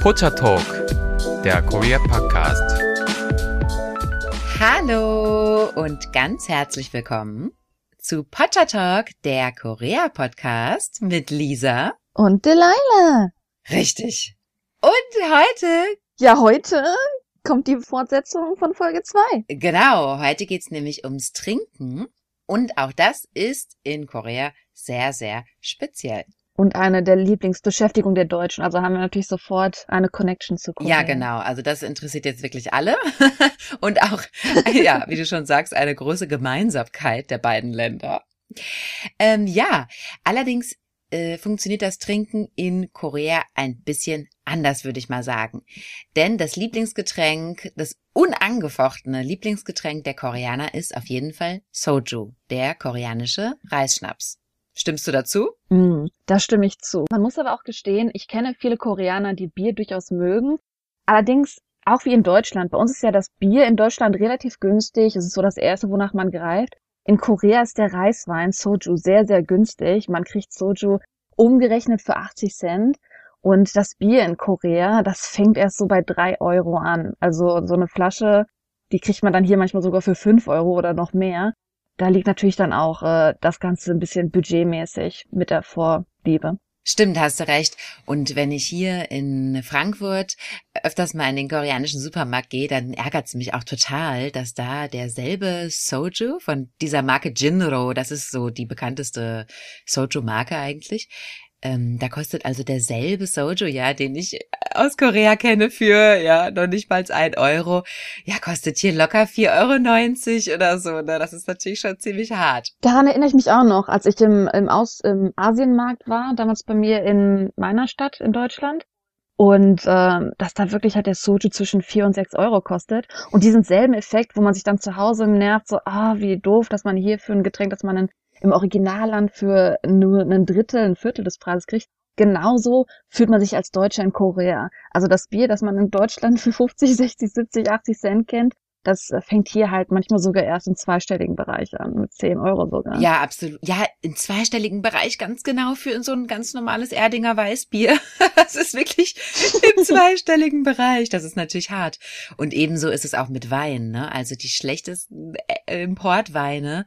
Pocha Talk, der Korea Podcast. Hallo und ganz herzlich willkommen zu Pocha Talk, der Korea Podcast mit Lisa und Delilah. Richtig. Und heute? Ja, heute kommt die Fortsetzung von Folge 2. Genau, heute geht's nämlich ums Trinken und auch das ist in Korea sehr, sehr speziell. Und eine der Lieblingsbeschäftigungen der Deutschen. Also haben wir natürlich sofort eine Connection zu Korea. Ja, genau. Also das interessiert jetzt wirklich alle. und auch, ja, wie du schon sagst, eine große Gemeinsamkeit der beiden Länder. Ähm, ja, allerdings äh, funktioniert das Trinken in Korea ein bisschen anders, würde ich mal sagen. Denn das Lieblingsgetränk, das unangefochtene Lieblingsgetränk der Koreaner ist auf jeden Fall Soju, der koreanische Reisschnaps. Stimmst du dazu? Mm, da stimme ich zu. Man muss aber auch gestehen, ich kenne viele Koreaner, die Bier durchaus mögen. Allerdings auch wie in Deutschland. Bei uns ist ja das Bier in Deutschland relativ günstig. Es ist so das erste, wonach man greift. In Korea ist der Reiswein Soju sehr, sehr günstig. Man kriegt Soju umgerechnet für 80 Cent. Und das Bier in Korea, das fängt erst so bei drei Euro an. Also so eine Flasche, die kriegt man dann hier manchmal sogar für fünf Euro oder noch mehr. Da liegt natürlich dann auch äh, das Ganze ein bisschen budgetmäßig mit der Vorliebe. Stimmt, hast du recht. Und wenn ich hier in Frankfurt öfters mal in den koreanischen Supermarkt gehe, dann ärgert es mich auch total, dass da derselbe Soju von dieser Marke Jinro, das ist so die bekannteste Soju-Marke eigentlich, ähm, da kostet also derselbe Soju, ja, den ich aus Korea kenne für, ja, noch nicht mal ein Euro. Ja, kostet hier locker 4,90 Euro oder so, ne? Das ist natürlich schon ziemlich hart. Daran erinnere ich mich auch noch, als ich im, im, Aus, im Asienmarkt war, damals bei mir in meiner Stadt in Deutschland. Und ähm, dass da wirklich halt der Soju zwischen vier und sechs Euro kostet. Und diesen selben Effekt, wo man sich dann zu Hause nervt, so, ah, wie doof, dass man hier für ein Getränk, dass man in im Originalland für nur ein Drittel, ein Viertel des Preises kriegt. Genauso fühlt man sich als Deutscher in Korea. Also das Bier, das man in Deutschland für 50, 60, 70, 80 Cent kennt, das äh, fängt hier halt manchmal sogar erst im zweistelligen Bereich an, mit 10 Euro sogar. Ja, absolut. Ja, im zweistelligen Bereich ganz genau für so ein ganz normales Erdinger Weißbier. Das ist wirklich im zweistelligen Bereich. Das ist natürlich hart. Und ebenso ist es auch mit Wein, ne? Also die schlechtesten äh, Importweine,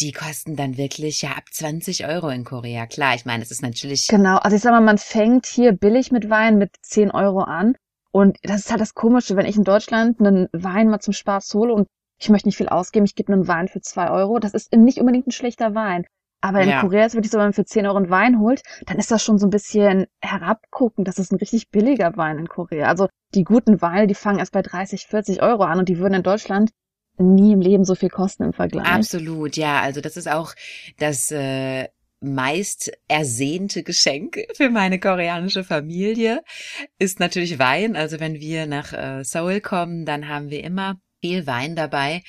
die kosten dann wirklich ja ab 20 Euro in Korea. Klar, ich meine, es ist natürlich. Genau. Also ich sag mal, man fängt hier billig mit Wein mit 10 Euro an und das ist halt das Komische, wenn ich in Deutschland einen Wein mal zum Spaß hole und ich möchte nicht viel ausgeben, ich gebe einen Wein für zwei Euro, das ist nicht unbedingt ein schlechter Wein. Aber in ja. Korea ist wirklich so, wenn man für 10 Euro einen Wein holt, dann ist das schon so ein bisschen herabgucken. Das ist ein richtig billiger Wein in Korea. Also die guten Weine, die fangen erst bei 30, 40 Euro an und die würden in Deutschland nie im Leben so viel kosten im Vergleich. Absolut, ja. Also das ist auch das äh, meist ersehnte Geschenk für meine koreanische Familie ist natürlich Wein. Also wenn wir nach äh, Seoul kommen, dann haben wir immer viel Wein dabei.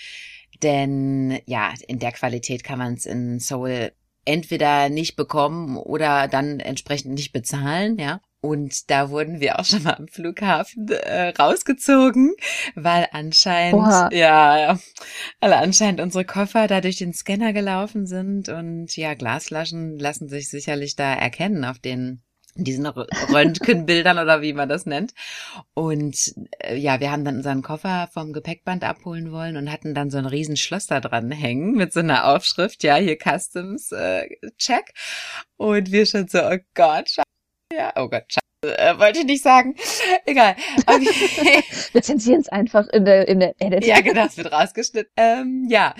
Denn ja, in der Qualität kann man es in Seoul entweder nicht bekommen oder dann entsprechend nicht bezahlen, ja. Und da wurden wir auch schon mal am Flughafen äh, rausgezogen, weil anscheinend, Oha. ja, ja, weil anscheinend unsere Koffer da durch den Scanner gelaufen sind und ja, Glasflaschen lassen sich sicherlich da erkennen auf den diesen Röntgenbildern oder wie man das nennt. Und äh, ja, wir haben dann unseren Koffer vom Gepäckband abholen wollen und hatten dann so ein riesen Schloss da dran hängen mit so einer Aufschrift, ja, hier Customs äh, Check. Und wir schon so, oh Gott, ja, oh Gott, Scheiße, äh, wollte ich nicht sagen. Egal. Okay. Wir zensieren es einfach in der, in der Edit. Ja, genau, es wird rausgeschnitten. Ähm, ja.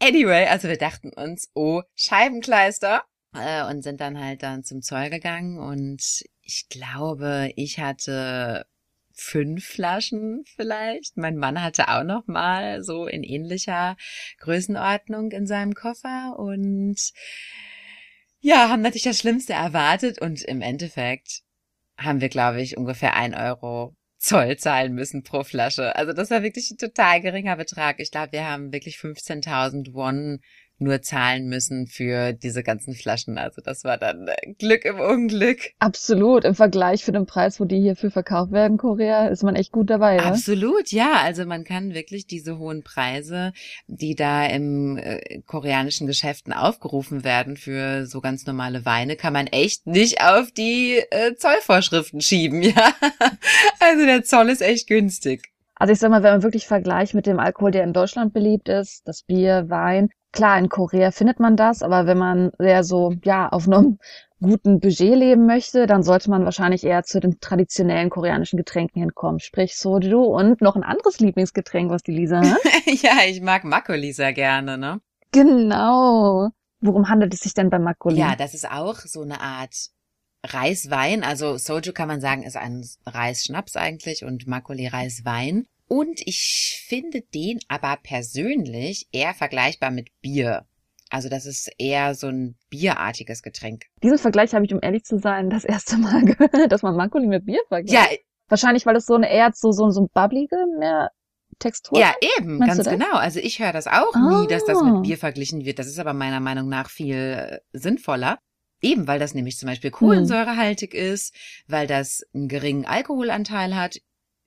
Anyway, also wir dachten uns, oh, Scheibenkleister. Äh, und sind dann halt dann zum Zoll gegangen und ich glaube, ich hatte fünf Flaschen vielleicht. Mein Mann hatte auch noch mal so in ähnlicher Größenordnung in seinem Koffer und ja, haben natürlich das Schlimmste erwartet und im Endeffekt haben wir, glaube ich, ungefähr ein Euro Zoll zahlen müssen pro Flasche. Also das war wirklich ein total geringer Betrag. Ich glaube, wir haben wirklich 15.000 Won nur zahlen müssen für diese ganzen Flaschen. Also das war dann äh, Glück im Unglück. Absolut. Im Vergleich für den Preis, wo die hierfür verkauft werden, Korea, ist man echt gut dabei. Ja? Absolut, ja. Also man kann wirklich diese hohen Preise, die da im äh, koreanischen Geschäften aufgerufen werden für so ganz normale Weine, kann man echt nicht auf die äh, Zollvorschriften schieben, ja. also der Zoll ist echt günstig. Also ich sag mal, wenn man wirklich vergleicht mit dem Alkohol, der in Deutschland beliebt ist, das Bier, Wein, klar, in Korea findet man das, aber wenn man sehr so, ja, auf einem guten Budget leben möchte, dann sollte man wahrscheinlich eher zu den traditionellen koreanischen Getränken hinkommen, sprich Soju und noch ein anderes Lieblingsgetränk, was die Lisa hat. ja, ich mag Makgeolli sehr gerne, ne? Genau. Worum handelt es sich denn bei Makgeolli? Ja, das ist auch so eine Art Reiswein. Also Soju kann man sagen, ist ein Reisschnaps eigentlich und Makgeolli Reiswein. Und ich finde den aber persönlich eher vergleichbar mit Bier. Also das ist eher so ein bierartiges Getränk. Diesen Vergleich habe ich, um ehrlich zu sein, das erste Mal gehört, dass man Makgeolli mit Bier vergleicht. Ja. Wahrscheinlich, weil es so eine eher so, so, so ein bubblige mehr Textur. Ja, eben, Meinst ganz genau. Also ich höre das auch ah. nie, dass das mit ah. Bier verglichen wird. Das ist aber meiner Meinung nach viel äh, sinnvoller. Eben, weil das nämlich zum Beispiel kohlensäurehaltig hm. ist, weil das einen geringen Alkoholanteil hat,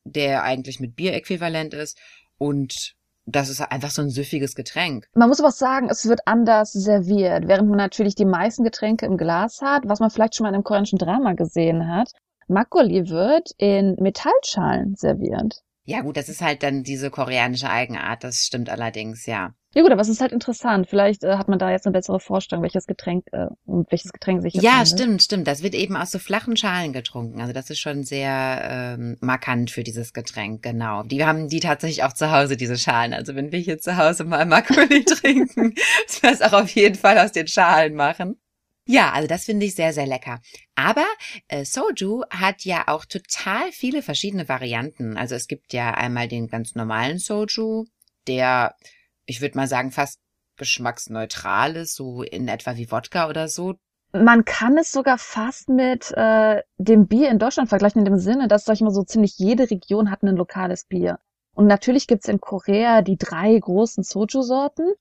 der eigentlich mit Bier äquivalent ist und das ist einfach so ein süffiges Getränk. Man muss aber sagen, es wird anders serviert, während man natürlich die meisten Getränke im Glas hat, was man vielleicht schon mal in einem koreanischen Drama gesehen hat. Makgeolli wird in Metallschalen serviert. Ja gut, das ist halt dann diese koreanische Eigenart, das stimmt allerdings, ja. Ja gut, aber es ist halt interessant. Vielleicht äh, hat man da jetzt eine bessere Vorstellung, welches Getränk äh, und welches Getränk sich Ja, handelt. stimmt, stimmt. Das wird eben aus so flachen Schalen getrunken. Also das ist schon sehr ähm, markant für dieses Getränk, genau. Die haben die tatsächlich auch zu Hause, diese Schalen. Also wenn wir hier zu Hause mal Makgeolli trinken, dass wir es auch auf jeden Fall aus den Schalen machen. Ja, also das finde ich sehr, sehr lecker. Aber äh, Soju hat ja auch total viele verschiedene Varianten. Also es gibt ja einmal den ganz normalen Soju, der ich würde mal sagen, fast geschmacksneutrales, so in etwa wie Wodka oder so. Man kann es sogar fast mit äh, dem Bier in Deutschland vergleichen, in dem Sinne, dass, sag ich mal, so ziemlich jede Region hat ein lokales Bier. Und natürlich gibt's in Korea die drei großen Soju-Sorten.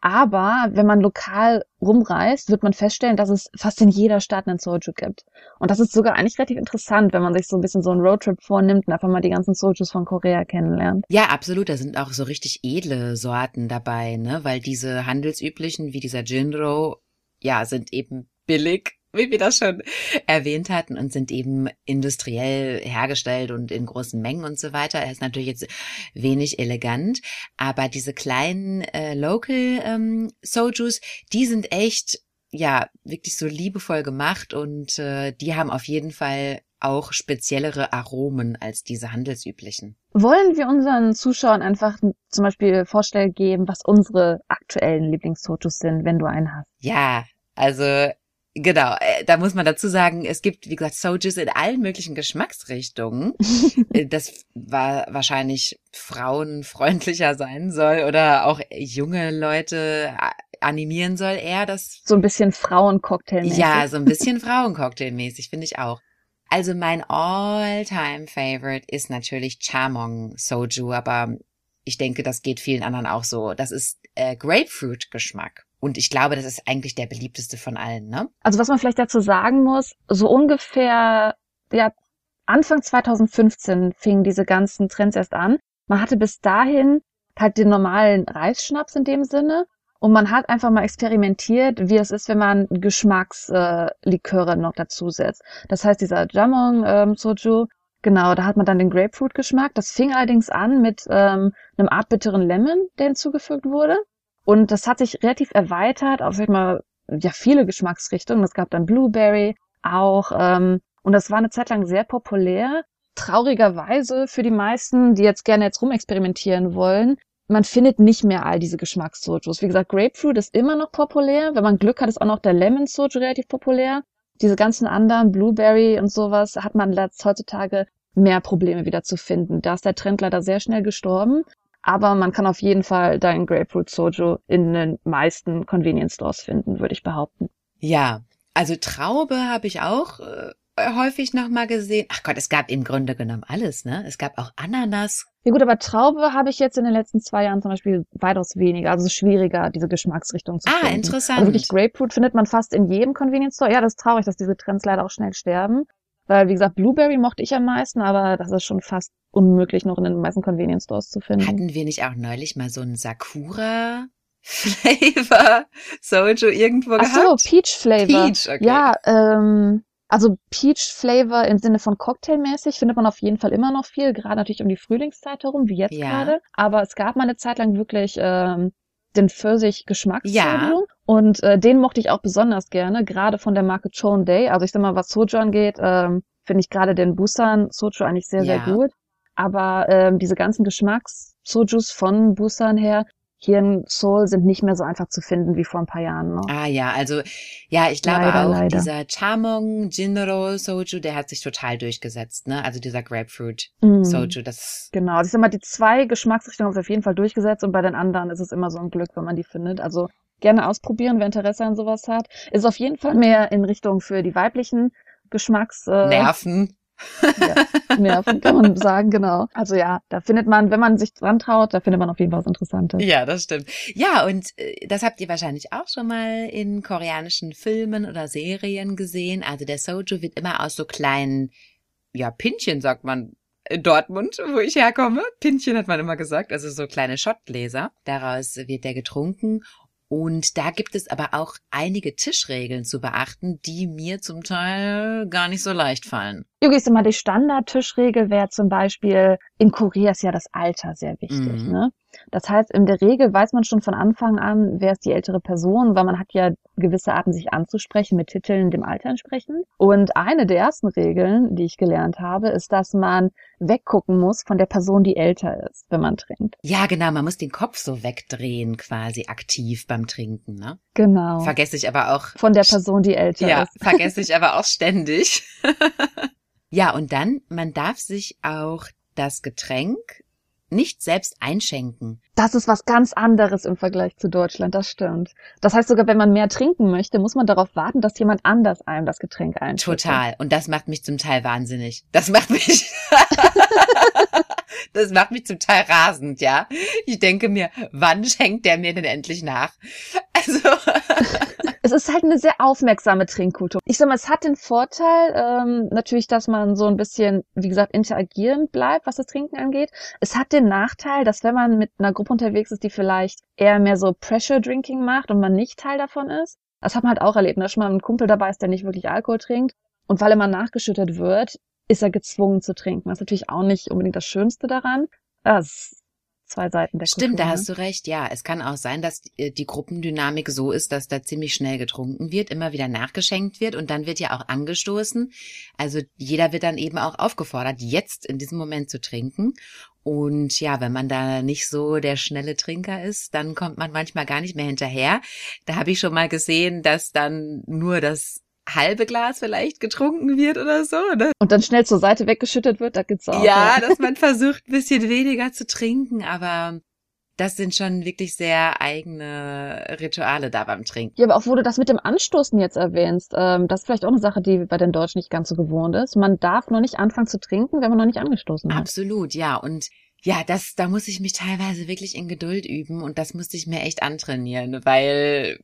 Aber wenn man lokal rumreist, wird man feststellen, dass es fast in jeder Stadt einen Soju gibt. Und das ist sogar eigentlich relativ interessant, wenn man sich so ein bisschen so einen Roadtrip vornimmt und einfach mal die ganzen Sojus von Korea kennenlernt. Ja, absolut. Da sind auch so richtig edle Sorten dabei, ne? Weil diese handelsüblichen, wie dieser Jinro, ja, sind eben billig wie wir das schon erwähnt hatten, und sind eben industriell hergestellt und in großen Mengen und so weiter. Er ist natürlich jetzt wenig elegant, aber diese kleinen äh, Local ähm, Sojus, die sind echt ja wirklich so liebevoll gemacht und äh, die haben auf jeden Fall auch speziellere Aromen als diese handelsüblichen. Wollen wir unseren Zuschauern einfach zum Beispiel Vorstell geben, was unsere aktuellen Lieblingssojus sind, wenn du einen hast? Ja, also Genau, äh, da muss man dazu sagen, es gibt, wie gesagt, Sojus in allen möglichen Geschmacksrichtungen. Äh, das war wahrscheinlich frauenfreundlicher sein soll oder auch junge Leute animieren soll, eher das. So ein bisschen Frauencocktailmäßig. Ja, so ein bisschen Frauencocktailmäßig, finde ich auch. Also mein all-time favorite ist natürlich Chamong Soju, aber ich denke, das geht vielen anderen auch so. Das ist äh, Grapefruit-Geschmack. Und ich glaube, das ist eigentlich der beliebteste von allen, ne? Also was man vielleicht dazu sagen muss, so ungefähr, ja, Anfang 2015 fingen diese ganzen Trends erst an. Man hatte bis dahin halt den normalen Reisschnaps in dem Sinne. Und man hat einfach mal experimentiert, wie es ist, wenn man Geschmacksliköre äh, noch dazusetzt. Das heißt, dieser Jamong ähm, Soju, genau, da hat man dann den Grapefruit-Geschmack. Das fing allerdings an mit ähm, einem art bitteren Lemon, der hinzugefügt wurde. Und das hat sich relativ erweitert auf mal ja viele Geschmacksrichtungen. Es gab dann Blueberry auch ähm, und das war eine Zeit lang sehr populär. Traurigerweise für die meisten, die jetzt gerne jetzt rumexperimentieren wollen, man findet nicht mehr all diese Geschmackssojus. Wie gesagt, Grapefruit ist immer noch populär. Wenn man Glück hat, ist auch noch der Lemon Soju relativ populär. Diese ganzen anderen, Blueberry und sowas, hat man heutzutage mehr Probleme wieder zu finden. Da ist der Trend leider sehr schnell gestorben. Aber man kann auf jeden Fall deinen Grapefruit Soju in den meisten Convenience Stores finden, würde ich behaupten. Ja, also Traube habe ich auch äh, häufig nochmal gesehen. Ach Gott, es gab im Grunde genommen alles, ne? Es gab auch Ananas. Ja gut, aber Traube habe ich jetzt in den letzten zwei Jahren zum Beispiel weitaus weniger. Also es ist schwieriger, diese Geschmacksrichtung zu Ah, finden. interessant. Also wirklich Grapefruit findet man fast in jedem Convenience Store. Ja, das ist traurig, dass diese Trends leider auch schnell sterben. Weil, wie gesagt, Blueberry mochte ich am meisten, aber das ist schon fast unmöglich, noch in den meisten Convenience Stores zu finden. Hatten wir nicht auch neulich mal so einen Sakura Flavor Soju irgendwo Ach so, gehabt? Peach Flavor. Peach, okay. Ja, ähm, also Peach Flavor im Sinne von Cocktailmäßig findet man auf jeden Fall immer noch viel, gerade natürlich um die Frühlingszeit herum, wie jetzt Ja. gerade. Aber es gab mal eine Zeit lang wirklich ähm, den Pfirsich geschmacks Ja. Und äh, den mochte ich auch besonders gerne, gerade von der Marke Chon Day. Also ich sag mal, was Soju angeht, ähm, finde ich gerade den Busan Soju eigentlich sehr, Ja. sehr gut. Aber ähm, diese ganzen Geschmacks-Sojus von Busan her, hier in Seoul sind nicht mehr so einfach zu finden wie vor ein paar Jahren noch. Ah ja, also ja, ich glaube Leider, auch, leider. dieser Chamong Jinro Soju, der hat sich total durchgesetzt, ne? Also dieser Grapefruit Mm. Soju, das Genau, also ich sag mal, die zwei Geschmacksrichtungen haben sich auf jeden Fall durchgesetzt und bei den anderen ist es immer so ein Glück, wenn man die findet. Also gerne ausprobieren, wer Interesse an sowas hat. Ist auf jeden Fall mehr in Richtung für die weiblichen Geschmacks äh, Nerven. Ja, Nerven, kann man sagen, genau. Also ja, da findet man, wenn man sich dran traut, da findet man auf jeden Fall was Interessantes. Ja, das stimmt. Ja, und äh, das habt ihr wahrscheinlich auch schon mal in koreanischen Filmen oder Serien gesehen. Also der Soju wird immer aus so kleinen, ja, Pinchen sagt man in Dortmund, wo ich herkomme. Pinchen hat man immer gesagt, also so kleine Schottgläser. Daraus wird der getrunken. Und da gibt es aber auch einige Tischregeln zu beachten, die mir zum Teil gar nicht so leicht fallen. Jugi, ist immer die Standardtischregel wäre zum Beispiel, in Korea ist ja das Alter sehr wichtig, Mhm. ne? Das heißt, in der Regel weiß man schon von Anfang an, wer ist die ältere Person, weil man hat ja gewisse Arten, sich anzusprechen mit Titeln dem Alter entsprechend. Und eine der ersten Regeln, die ich gelernt habe, ist, dass man weggucken muss von der Person, die älter ist, wenn man trinkt. Ja, genau, man muss den Kopf so wegdrehen, quasi aktiv beim Trinken, ne? Genau. Vergesse ich aber auch Von der Person, die älter Ja, ist. vergesse ich aber auch ständig. ja, und dann, man darf sich auch das Getränk nicht selbst einschenken. Das ist was ganz anderes im Vergleich zu Deutschland, das stimmt. Das heißt sogar, wenn man mehr trinken möchte, muss man darauf warten, dass jemand anders einem das Getränk einschüttet. Total. Und das macht mich zum Teil wahnsinnig. Das macht mich, das macht mich zum Teil rasend, ja. Ich denke mir, wann schenkt der mir denn endlich nach? Also, Es ist halt eine sehr aufmerksame Trinkkultur. Ich sag mal, es hat den Vorteil, ähm, natürlich, dass man so ein bisschen, wie gesagt, interagierend bleibt, was das Trinken angeht. Es hat den Nachteil, dass wenn man mit einer Gruppe unterwegs ist, die vielleicht eher mehr so Pressure Drinking macht und man nicht Teil davon ist, das hat man halt auch erlebt, dass schon mal ein Kumpel dabei ist, der nicht wirklich Alkohol trinkt. Und weil immer nachgeschüttet wird, ist er gezwungen zu trinken. Das ist natürlich auch nicht unbedingt das Schönste daran. Das zwei Seiten der stimmt, Kultur. da ne? hast du recht. Ja, es kann auch sein, dass äh, die Gruppendynamik so ist, dass da ziemlich schnell getrunken wird, immer wieder nachgeschenkt wird und dann wird ja auch angestoßen. Also jeder wird dann eben auch aufgefordert, jetzt in diesem Moment zu trinken. Und ja, wenn man da nicht so der schnelle Trinker ist, dann kommt man manchmal gar nicht mehr hinterher. Da habe ich schon mal gesehen, dass dann nur das halbe Glas vielleicht getrunken wird oder so. Ne? Und dann schnell zur Seite weggeschüttet wird, da gibt's auch. Ja, dass man versucht, ein bisschen weniger zu trinken, aber das sind schon wirklich sehr eigene Rituale da beim Trinken. Ja, aber auch wo du das mit dem Anstoßen jetzt erwähnst, ähm, das ist vielleicht auch eine Sache, die bei den Deutschen nicht ganz so gewohnt ist. Man darf noch nicht anfangen zu trinken, wenn man noch nicht angestoßen hat. Absolut, ja. Und ja, das, da muss ich mich teilweise wirklich in Geduld üben und das musste ich mir echt antrainieren, weil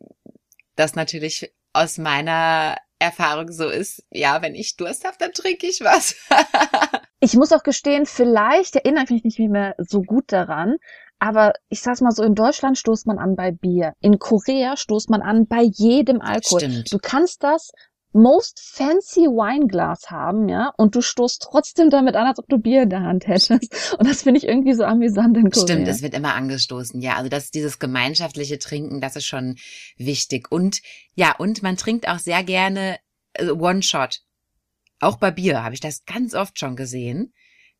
das natürlich aus meiner Erfahrung so ist, ja, wenn ich Durst habe, dann trinke ich was. Ich muss auch gestehen, vielleicht erinnere ich mich nicht mehr so gut daran, aber ich sag's mal so, in Deutschland stoßt man an bei Bier. In Korea stoßt man an bei jedem Alkohol. Stimmt. Du kannst das most fancy Wineglas haben, ja, und du stoßt trotzdem damit an, als ob du Bier in der Hand hättest. Und das finde ich irgendwie so amüsant in Korea. Stimmt, es wird immer angestoßen. Ja, also das, dieses gemeinschaftliche Trinken, das ist schon wichtig. Und ja, und man trinkt auch sehr gerne äh, One-Shot. Auch bei Bier habe ich das ganz oft schon gesehen,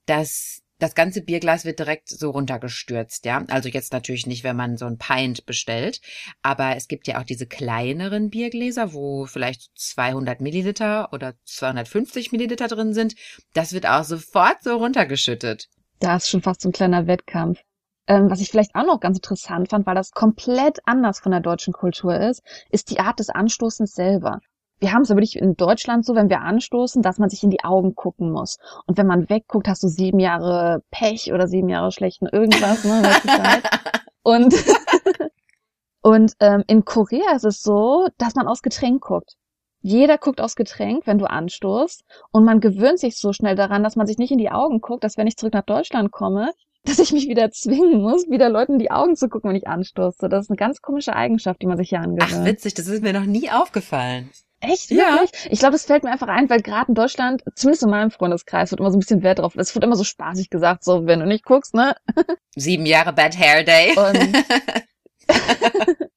dass das ganze Bierglas wird direkt so runtergestürzt, ja. Also jetzt natürlich nicht, wenn man so ein Pint bestellt, aber es gibt ja auch diese kleineren Biergläser, wo vielleicht 200 Milliliter oder 250 Milliliter drin sind. Das wird auch sofort so runtergeschüttet. Da ist schon fast so ein kleiner Wettkampf. Ähm, was ich vielleicht auch noch ganz interessant fand, weil das komplett anders von der deutschen Kultur ist, ist die Art des Anstoßens selber. Wir haben es ja wirklich in Deutschland so, wenn wir anstoßen, dass man sich in die Augen gucken muss. Und wenn man wegguckt, hast du sieben Jahre Pech oder sieben Jahre schlechten irgendwas, ne? Und, und ähm, in Korea ist es so, dass man aufs Getränk guckt. Jeder guckt aufs Getränk, wenn du anstoßt. Und man gewöhnt sich so schnell daran, dass man sich nicht in die Augen guckt, dass wenn ich zurück nach Deutschland komme, dass ich mich wieder zwingen muss, wieder Leuten in die Augen zu gucken, wenn ich anstoße. Das ist eine ganz komische Eigenschaft, die man sich hier angewöhnt. Ach, witzig, das ist mir noch nie aufgefallen. Echt? Ja. Wirklich? Ich glaube, das fällt mir einfach ein, weil gerade in Deutschland, zumindest in meinem Freundeskreis, wird immer so ein bisschen Wert drauf. Es wird immer so spaßig gesagt, so, wenn du nicht guckst, ne? Sieben Jahre Bad Hair Day. Und,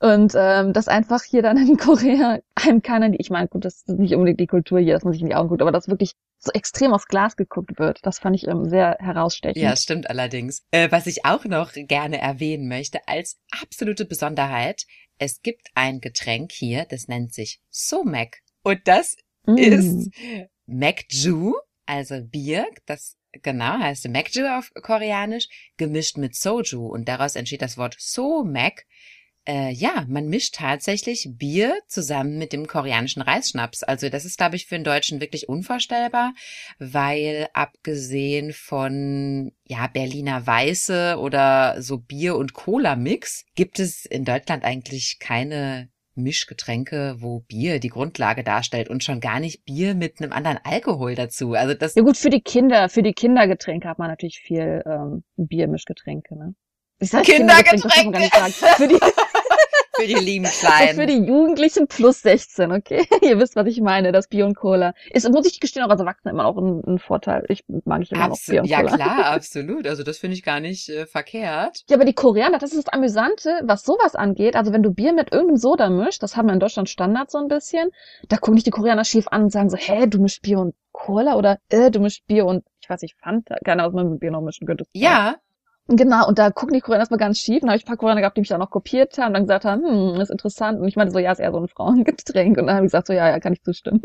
und ähm, das einfach hier dann in Korea einem keiner, ich meine, gut, das ist nicht unbedingt die Kultur hier, dass man sich in die Augen guckt, aber das wirklich so extrem aufs Glas geguckt wird. Das fand ich ähm, sehr herausstechend. Ja, stimmt allerdings. Äh, was ich auch noch gerne erwähnen möchte als absolute Besonderheit, es gibt ein Getränk hier, das nennt sich Somek. Und das mm. ist Mekju, also Bier, das genau heißt Mekju auf Koreanisch, gemischt mit Soju. Und daraus entsteht das Wort Somek, äh, ja, man mischt tatsächlich Bier zusammen mit dem koreanischen Reisschnaps. Also das ist, glaube ich, für einen Deutschen wirklich unvorstellbar, weil abgesehen von ja Berliner Weiße oder so Bier und Cola Mix gibt es in Deutschland eigentlich keine Mischgetränke, wo Bier die Grundlage darstellt und schon gar nicht Bier mit einem anderen Alkohol dazu. Also das ja gut für die Kinder, für die Kindergetränke hat man natürlich viel ähm, Biermischgetränke, ne? Ich sag Kindergetränke. Kindergetränke. Für die für die lieben Kleinen. für die Jugendlichen plus 16, okay? Ihr wisst, was ich meine, das Bier und Cola. Ist, muss ich gestehen, auch als Erwachsener immer auch ein, ein Vorteil. Ich mag ich immer Abs noch Bier und ja, Cola. Ja, klar, absolut. Also das finde ich gar nicht äh, verkehrt. Ja, aber die Koreaner, das ist das Amüsante, was sowas angeht. Also wenn du Bier mit irgendeinem Soda mischt, das haben wir in Deutschland Standard so ein bisschen, da gucken dich die Koreaner schief an und sagen so, hä, du mischst Bier und Cola oder äh, du mischst Bier und ich weiß nicht, Fanta, keine Ahnung, was man mit Bier noch mischen könnte. Ja, Genau, und da gucken die Koreaner erstmal ganz schief. Und da habe ich ein paar Koreaner gehabt, die mich dann noch kopiert haben und dann gesagt haben, hm, ist interessant. Und ich meinte so, ja, ist eher so ein Frauengetränk. Und dann habe ich gesagt, so, ja, ja, kann ich zustimmen.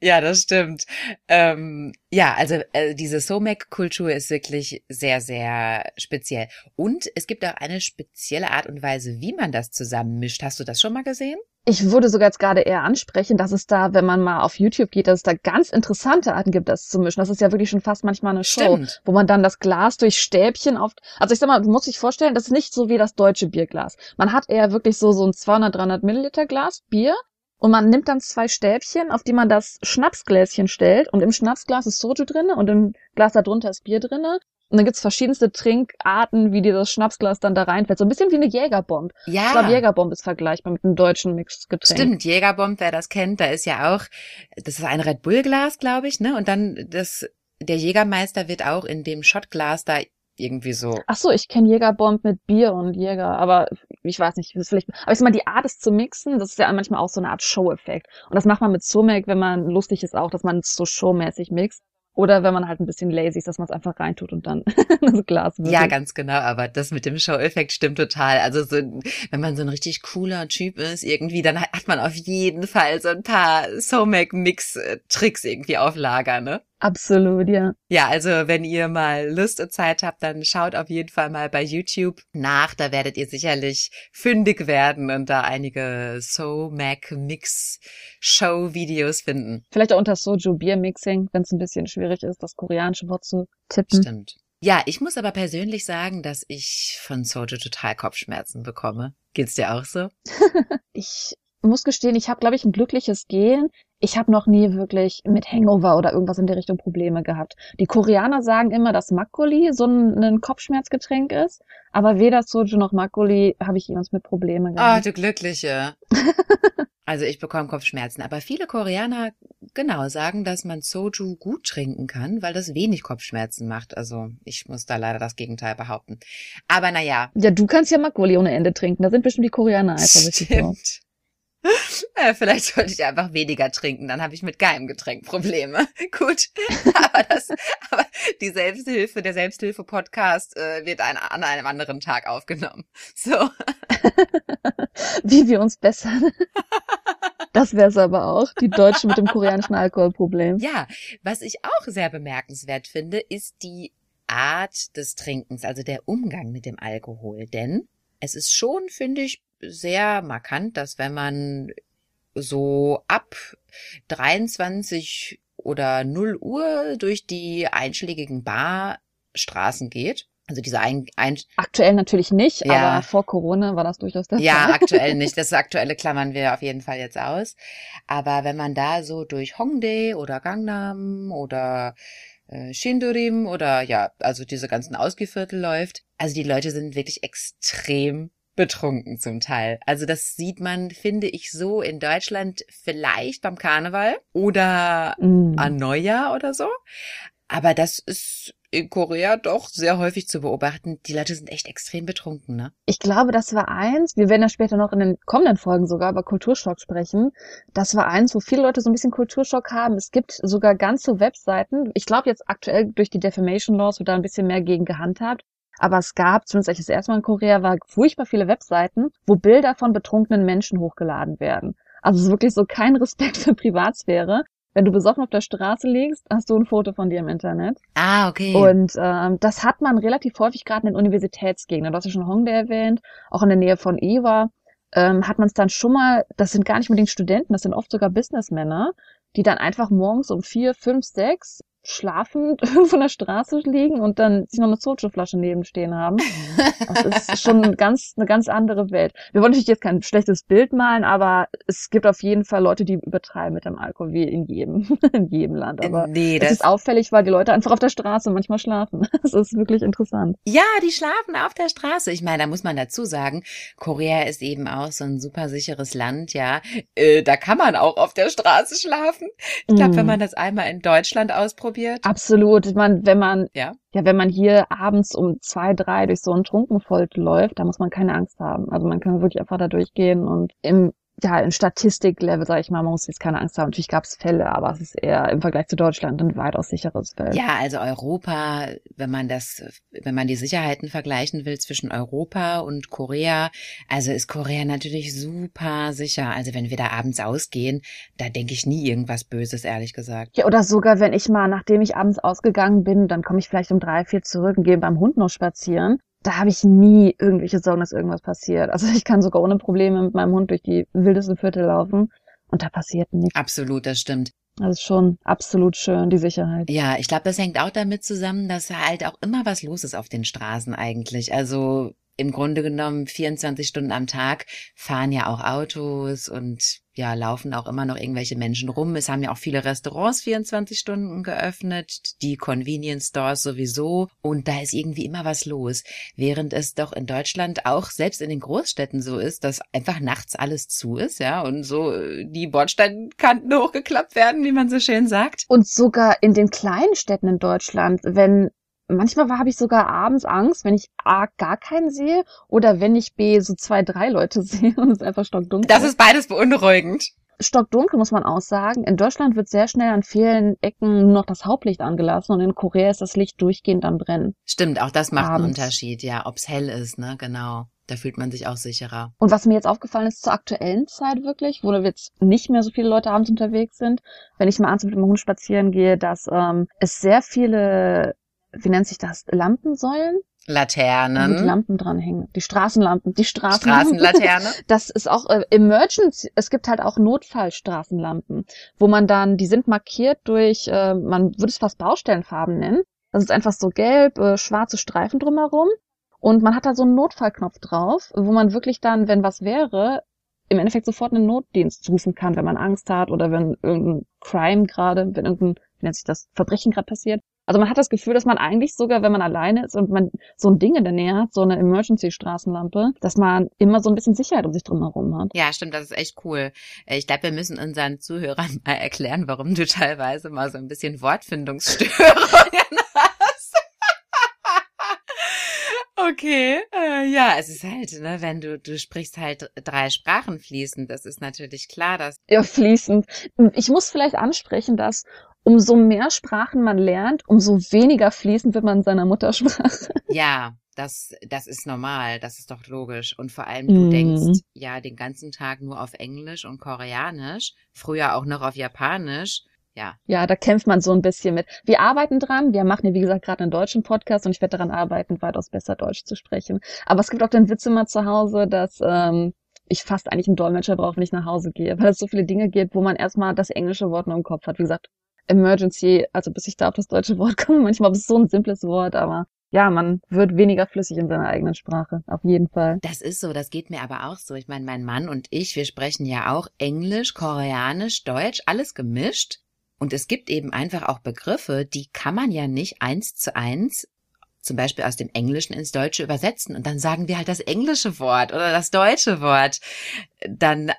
Ja, das stimmt. Ähm, ja, also äh, diese Somek-Kultur ist wirklich sehr, sehr speziell. Und es gibt auch eine spezielle Art und Weise, wie man das zusammenmischt. Hast du das schon mal gesehen? Ich würde sogar jetzt gerade eher ansprechen, dass es da, wenn man mal auf YouTube geht, dass es da ganz interessante Arten gibt, das zu mischen. Das ist ja wirklich schon fast manchmal eine Show, Stimmt. wo man dann das Glas durch Stäbchen auf, also ich sag mal, du musst dich vorstellen, das ist nicht so wie das deutsche Bierglas. Man hat eher wirklich so, so ein 200, 300 Milliliter Glas Bier und man nimmt dann zwei Stäbchen, auf die man das Schnapsgläschen stellt und im Schnapsglas ist Soju drinne und im Glas darunter ist Bier drinne. Und dann gibt's verschiedenste Trinkarten, wie dir das Schnapsglas dann da reinfällt. So ein bisschen wie eine Jägerbomb. Ja. Ich glaube, Jägerbomb ist vergleichbar mit einem deutschen Mixgetränk. Stimmt, Jägerbomb, wer das kennt, da ist ja auch, das ist ein Red Bull Glas, glaube ich, ne? Und dann das, der Jägermeister wird auch in dem Shotglas da irgendwie so. Ach so, ich kenne Jägerbomb mit Bier und Jäger, aber ich weiß nicht, vielleicht, aber ich sag mal, die Art es zu mixen, das ist ja manchmal auch so eine Art Show-Effekt. Und das macht man mit Somek, wenn man lustig ist auch, dass man es so showmäßig mixt. Oder wenn man halt ein bisschen lazy ist, dass man es einfach reintut und dann das Glas wird. Ja, ganz genau, aber das mit dem Show-Effekt stimmt total. Also so, wenn man so ein richtig cooler Typ ist, irgendwie, dann hat man auf jeden Fall so ein paar Somac-Mix-Tricks irgendwie auf Lager, ne? Absolut, ja. Ja, also wenn ihr mal Lust und Zeit habt, dann schaut auf jeden Fall mal bei YouTube nach. Da werdet ihr sicherlich fündig werden und da einige So-Mac Mix Show Videos finden. Vielleicht auch unter Soju Beer Mixing, wenn es ein bisschen schwierig ist, das koreanische Wort zu tippen. Stimmt. Ja, ich muss aber persönlich sagen, dass ich von Soju total Kopfschmerzen bekomme. Geht's dir auch so? ich muss gestehen, ich habe, glaube ich, ein glückliches Gehen. Ich habe noch nie wirklich mit Hangover oder irgendwas in der Richtung Probleme gehabt. Die Koreaner sagen immer, dass Makgeolli so ein, ein Kopfschmerzgetränk ist, aber weder Soju noch Makgeolli habe ich jemals mit Probleme gehabt. Oh, du Glückliche. also ich bekomme Kopfschmerzen, aber viele Koreaner genau sagen, dass man Soju gut trinken kann, weil das wenig Kopfschmerzen macht. Also ich muss da leider das Gegenteil behaupten. Aber naja. Ja, du kannst ja Makgeolli ohne Ende trinken. Da sind bestimmt die Koreaner einfach drauf. Ja, vielleicht sollte ich einfach weniger trinken, dann habe ich mit keinem Getränk Probleme. Gut, aber das, aber die Selbsthilfe, der Selbsthilfe-Podcast äh, wird ein, an einem anderen Tag aufgenommen. So. Wie wir uns bessern. Das wäre es aber auch, die Deutschen mit dem koreanischen Alkoholproblem. Ja, was ich auch sehr bemerkenswert finde, ist die Art des Trinkens, also der Umgang mit dem Alkohol. Denn es ist schon, finde ich, sehr markant, dass wenn man so ab 23 oder 0 Uhr durch die einschlägigen Barstraßen geht. Also diese ein, ein Aktuell natürlich nicht, Ja. aber vor Corona war das durchaus der ja, Fall. aktuell nicht. Das aktuelle klammern wir auf jeden Fall jetzt aus. Aber wenn man da so durch Hongdae oder Gangnam oder äh, Shindorim oder ja, also diese ganzen Ausgeviertel läuft, also die Leute sind wirklich extrem betrunken zum Teil. Also das sieht man, finde ich, so in Deutschland vielleicht beim Karneval oder Mm. an Neujahr oder so. Aber das ist in Korea doch sehr häufig zu beobachten. Die Leute sind echt extrem betrunken, ne? Ich glaube, das war eins, wir werden ja später noch in den kommenden Folgen sogar über Kulturschock sprechen. Das war eins, wo viele Leute so ein bisschen Kulturschock haben. Es gibt sogar ganze Webseiten. Ich glaube jetzt aktuell durch die Defamation Laws wird da ein bisschen mehr gegen gehandhabt. Aber es gab, zumindest als ich das erste Mal in Korea war, furchtbar viele Webseiten, wo Bilder von betrunkenen Menschen hochgeladen werden. Also es ist wirklich so kein Respekt für Privatsphäre. Wenn du besoffen auf der Straße liegst, hast du ein Foto von dir im Internet. Ah, okay. Und ähm, das hat man relativ häufig gerade in den Universitätsgegenden. Du hast ja schon Hongdae erwähnt, auch in der Nähe von Ewa. Ähm, hat man es dann schon mal, das sind gar nicht unbedingt Studenten, das sind oft sogar Businessmänner, die dann einfach morgens um vier, fünf, sechs schlafend in der Straße liegen und dann sich noch eine Soju-Flasche neben stehen haben. Das ist schon ganz, eine ganz andere Welt. Wir wollen natürlich jetzt kein schlechtes Bild malen, aber es gibt auf jeden Fall Leute, die übertreiben mit dem Alkohol, wie in jedem, in jedem Land. Aber nee, das das ist auffällig, weil die Leute einfach auf der Straße manchmal schlafen. Das ist wirklich interessant. Ja, die schlafen auf der Straße. Ich meine, da muss man dazu sagen, Korea ist eben auch so ein super sicheres Land, ja. Äh, da kann man auch auf der Straße schlafen. Ich glaube, Mm. wenn man das einmal in Deutschland ausprobiert. Absolut. Ich meine, wenn man, Ja. ja, wenn man hier abends um zwei, drei durch so einen Trunkenfold läuft, da muss man keine Angst haben. Also man kann wirklich einfach da durchgehen und im, ja, im Statistiklevel, sage ich mal, man muss jetzt keine Angst haben. Natürlich gab es Fälle, aber es ist eher im Vergleich zu Deutschland ein weitaus sicheres Feld. Ja, also Europa, wenn man das, wenn man die Sicherheiten vergleichen will zwischen Europa und Korea, also ist Korea natürlich super sicher. Also wenn wir da abends ausgehen, da denke ich nie irgendwas Böses, ehrlich gesagt. Ja, oder sogar, wenn ich mal, nachdem ich abends ausgegangen bin, dann komme ich vielleicht um drei, vier zurück und gehe beim Hund noch spazieren. Da habe ich nie irgendwelche Sorgen, dass irgendwas passiert. Also ich kann sogar ohne Probleme mit meinem Hund durch die wildesten Viertel laufen und da passiert nichts. Absolut, das stimmt. Das ist schon absolut schön, die Sicherheit. Ja, ich glaube, das hängt auch damit zusammen, dass halt auch immer was los ist auf den Straßen eigentlich. Also im Grunde genommen 24 Stunden am Tag fahren ja auch Autos und ja, laufen auch immer noch irgendwelche Menschen rum. Es haben ja auch viele Restaurants 24 Stunden geöffnet, die Convenience Stores sowieso. Und da ist irgendwie immer was los. Während es doch in Deutschland auch selbst in den Großstädten so ist, dass einfach nachts alles zu ist, ja, und so äh, die Bordsteinkanten hochgeklappt werden, wie man so schön sagt. Und sogar in den kleinen Städten in Deutschland, wenn manchmal habe ich sogar abends Angst, wenn ich A gar keinen sehe oder wenn ich B so zwei, drei Leute sehe und es ist einfach stockdunkel. Das ist beides beunruhigend. stockdunkel, muss man auch sagen. In Deutschland wird sehr schnell an vielen Ecken nur noch das Hauptlicht angelassen und in Korea ist das Licht durchgehend am Brennen. Stimmt, auch das macht einen Abends. Unterschied, ja, ob's hell ist, ne, genau. Da fühlt man sich auch sicherer. Und was mir jetzt aufgefallen ist zur aktuellen Zeit wirklich, wo jetzt nicht mehr so viele Leute abends unterwegs sind, wenn ich mal abends mit dem Hund spazieren gehe, dass ähm, es sehr viele, wie nennt sich das, Lampensäulen, mit Laternen, Lampen dranhängen. Die Straßenlampen, die Straßenlampen. Straßenlaterne. Das ist auch äh, Emergency, es gibt halt auch Notfallstraßenlampen, wo man dann, die sind markiert durch, äh, man würde es fast Baustellenfarben nennen. Das ist einfach so gelb, äh, schwarze Streifen drumherum. Und man hat da so einen Notfallknopf drauf, wo man wirklich dann, wenn was wäre, im Endeffekt sofort einen Notdienst rufen kann, wenn man Angst hat oder wenn irgendein Crime gerade, wenn irgendein, wie nennt sich das, Verbrechen gerade passiert. Also man hat das Gefühl, dass man eigentlich sogar, wenn man alleine ist und man so ein Ding in der Nähe hat, so eine Emergency-Straßenlampe, dass man immer so ein bisschen Sicherheit um sich drum herum hat. Ja, stimmt, das ist echt cool. Äh, Ich glaube, wir müssen unseren Zuhörern mal erklären, warum du teilweise mal so ein bisschen Wortfindungsstörungen hast. Okay, äh, ja, es ist halt, ne, wenn du, du sprichst halt drei Sprachen fließend, das ist natürlich klar, dass Ja, fließend. Ich muss vielleicht ansprechen, dass umso mehr Sprachen man lernt, umso weniger fließend wird man in seiner Muttersprache. Ja, das, das ist normal, das ist doch logisch. Und vor allem, du Mhm. denkst ja den ganzen Tag nur auf Englisch und Koreanisch, früher auch noch auf Japanisch. Ja, Ja, da kämpft man so ein bisschen mit. Wir arbeiten dran. Wir machen ja, wie gesagt, gerade einen deutschen Podcast und ich werde daran arbeiten, weitaus besser Deutsch zu sprechen. Aber es gibt auch den Witz immer zu Hause, dass ähm, ich fast eigentlich einen Dolmetscher brauche, wenn ich nach Hause gehe, weil es so viele Dinge gibt, wo man erstmal das englische Wort nur im Kopf hat. Wie gesagt, Emergency, also bis ich da auf das deutsche Wort komme, manchmal ist es so ein simples Wort, aber ja, man wird weniger flüssig in seiner eigenen Sprache, auf jeden Fall. Das ist so, das geht mir aber auch so. Ich meine, mein Mann und ich, wir sprechen ja auch Englisch, Koreanisch, Deutsch, alles gemischt. Und es gibt eben einfach auch Begriffe, die kann man ja nicht eins zu eins zum Beispiel aus dem Englischen ins Deutsche übersetzen und dann sagen wir halt das englische Wort oder das deutsche Wort, dann,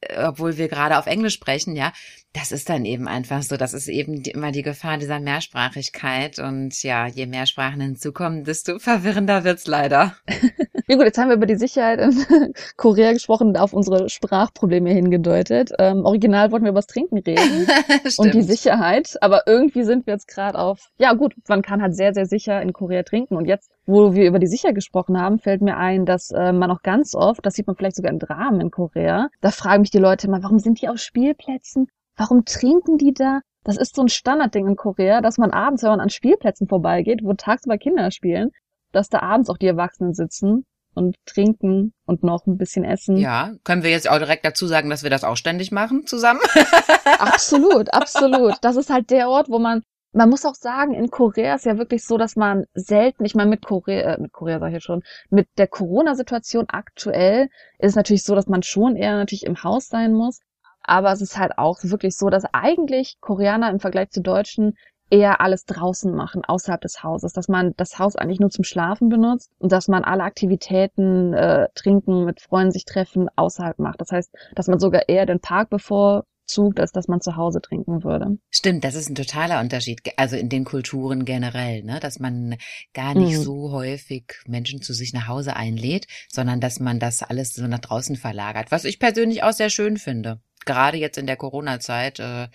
äh, obwohl wir gerade auf Englisch sprechen, ja, das ist dann eben einfach so. Das ist eben immer die Gefahr dieser Mehrsprachigkeit. Und ja, je mehr Sprachen hinzukommen, desto verwirrender wird's leider. ja gut, jetzt haben wir über die Sicherheit in Korea gesprochen und auf unsere Sprachprobleme hingedeutet. Ähm, original wollten wir über das Trinken reden und die Sicherheit. Aber irgendwie sind wir jetzt gerade auf, ja gut, man kann halt sehr, sehr sicher in Korea trinken. Und jetzt, wo wir über die Sicherheit gesprochen haben, fällt mir ein, dass äh, man auch ganz oft, das sieht man vielleicht sogar in Dramen in Korea, da fragen mich die Leute immer, warum sind die auf Spielplätzen? Warum trinken die da? Das ist so ein Standardding in Korea, dass man abends, wenn man an Spielplätzen vorbeigeht, wo tagsüber Kinder spielen, dass da abends auch die Erwachsenen sitzen und trinken und noch ein bisschen essen. Ja, können wir jetzt auch direkt dazu sagen, dass wir das auch ständig machen zusammen? absolut, absolut. Das ist halt der Ort, wo man man muss auch sagen, in Korea ist ja wirklich so, dass man selten, ich meine mit Korea, äh, mit Korea sage ich jetzt schon, mit der Corona-Situation aktuell ist es natürlich so, dass man schon eher natürlich im Haus sein muss. Aber es ist halt auch wirklich so, dass eigentlich Koreaner im Vergleich zu Deutschen eher alles draußen machen, außerhalb des Hauses, dass man das Haus eigentlich nur zum Schlafen benutzt und dass man alle Aktivitäten, äh, trinken, mit Freunden sich treffen, außerhalb macht. Das heißt, dass man sogar eher den Park bevorzugt, als dass man zu Hause trinken würde. Stimmt, das ist ein totaler Unterschied, also in den Kulturen generell, ne, dass man gar nicht mhm. so häufig Menschen zu sich nach Hause einlädt, sondern dass man das alles so nach draußen verlagert, was ich persönlich auch sehr schön finde gerade jetzt in der Corona-Zeit, äh,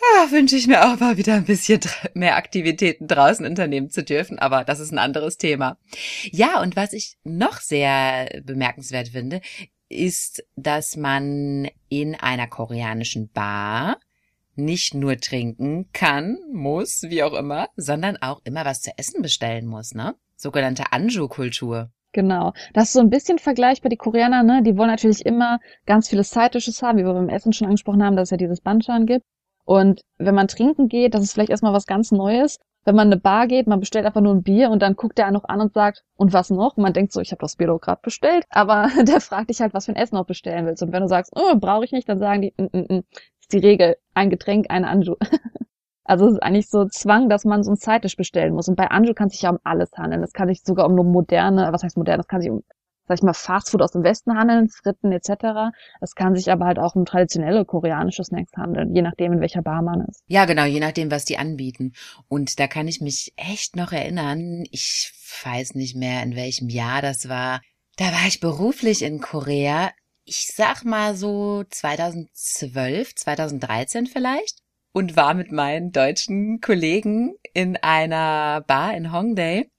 ja, wünsche ich mir auch mal wieder ein bisschen mehr Aktivitäten draußen unternehmen zu dürfen, aber das ist ein anderes Thema. Ja, und was ich noch sehr bemerkenswert finde, ist, dass man in einer koreanischen Bar nicht nur trinken kann, muss, wie auch immer, sondern auch immer was zu essen bestellen muss, ne? Sogenannte Anju-Kultur. Genau. Das ist so ein bisschen vergleichbar. Die Koreaner, ne, die wollen natürlich immer ganz viele Side-Dishes haben, wie wir beim Essen schon angesprochen haben, dass es ja dieses Banchan gibt. Und wenn man trinken geht, das ist vielleicht erstmal was ganz Neues. Wenn man in eine Bar geht, man bestellt einfach nur ein Bier und dann guckt der einen noch an und sagt, und was noch? Und man denkt so, ich habe das Bier doch gerade bestellt. Aber der fragt dich halt, was für ein Essen noch bestellen willst. Und wenn du sagst, oh, brauche ich nicht, dann sagen die, mm, mm, mm, ist die Regel, ein Getränk, eine Anju. Also es ist eigentlich so Zwang, dass man so ein Zeittisch bestellen muss. Und bei Anju kann sich ja um alles handeln. Es kann sich sogar um eine moderne, was heißt moderne, es kann sich um, sag ich mal, Fastfood aus dem Westen handeln, Fritten etc. Es kann sich aber halt auch um traditionelle koreanische Snacks handeln, je nachdem, in welcher Bar man ist. Ja, genau, je nachdem, was die anbieten. Und da kann ich mich echt noch erinnern, ich weiß nicht mehr, in welchem Jahr das war. Da war ich beruflich in Korea. Ich sag mal so 2012, 2013 vielleicht und war mit meinen deutschen Kollegen in einer Bar in Hongdae.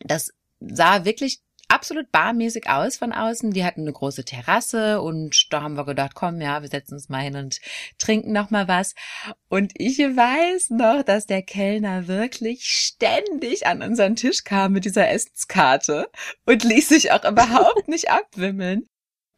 Das sah wirklich absolut barmäßig aus von außen. Die hatten eine große Terrasse und da haben wir gedacht, komm, ja, wir setzen uns mal hin und trinken noch mal was. Und ich weiß noch, dass der Kellner wirklich ständig an unseren Tisch kam mit dieser Essenskarte und ließ sich auch überhaupt nicht abwimmeln.